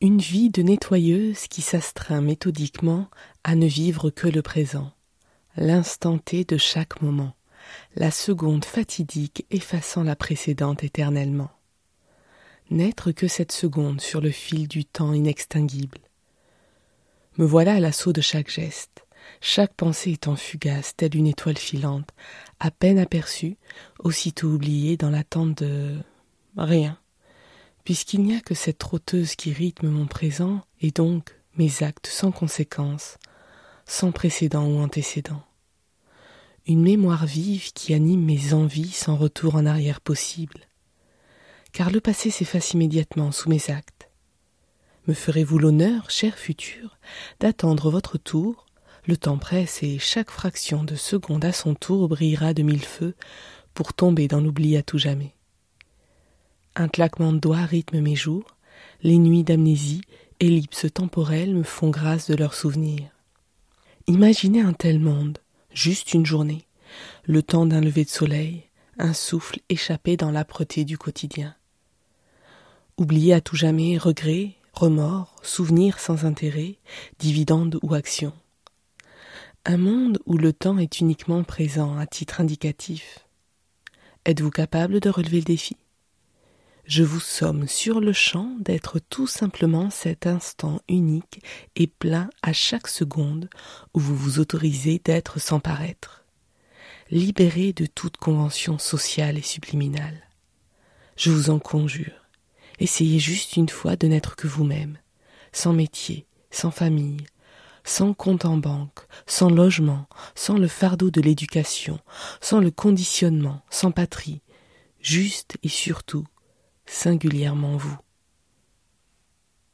Une vie de nettoyeuse qui s'astreint méthodiquement à ne vivre que le présent, l'instant T de chaque moment, la seconde fatidique effaçant la précédente éternellement. N'être que cette seconde sur le fil du temps inextinguible. Me voilà à l'assaut de chaque geste, chaque pensée étant fugace, telle une étoile filante, à peine aperçue, aussitôt oubliée dans l'attente de rien puisqu'il n'y a que cette trotteuse qui rythme mon présent et donc mes actes sans conséquence, sans précédent ou antécédent. Une mémoire vive qui anime mes envies sans retour en arrière possible. Car le passé s'efface immédiatement sous mes actes. Me ferez-vous l'honneur, cher futur, d'attendre votre tour? Le temps presse et chaque fraction de seconde à son tour brillera de mille feux pour tomber dans l'oubli à tout jamais. Un claquement de doigts rythme mes jours, les nuits d'amnésie, ellipses temporelles me font grâce de leurs souvenirs. Imaginez un tel monde, juste une journée, le temps d'un lever de soleil, un souffle échappé dans l'âpreté du quotidien. Oubliez à tout jamais regrets, remords, souvenirs sans intérêt, dividendes ou actions. Un monde où le temps est uniquement présent à titre indicatif. Êtes-vous capable de relever le défi? Je vous somme sur le champ d'être tout simplement cet instant unique et plein à chaque seconde où vous vous autorisez d'être sans paraître, libéré de toute convention sociale et subliminale. Je vous en conjure, essayez juste une fois de n'être que vous-même, sans métier, sans famille, sans compte en banque, sans logement, sans le fardeau de l'éducation, sans le conditionnement, sans patrie, juste et surtout singulièrement vous.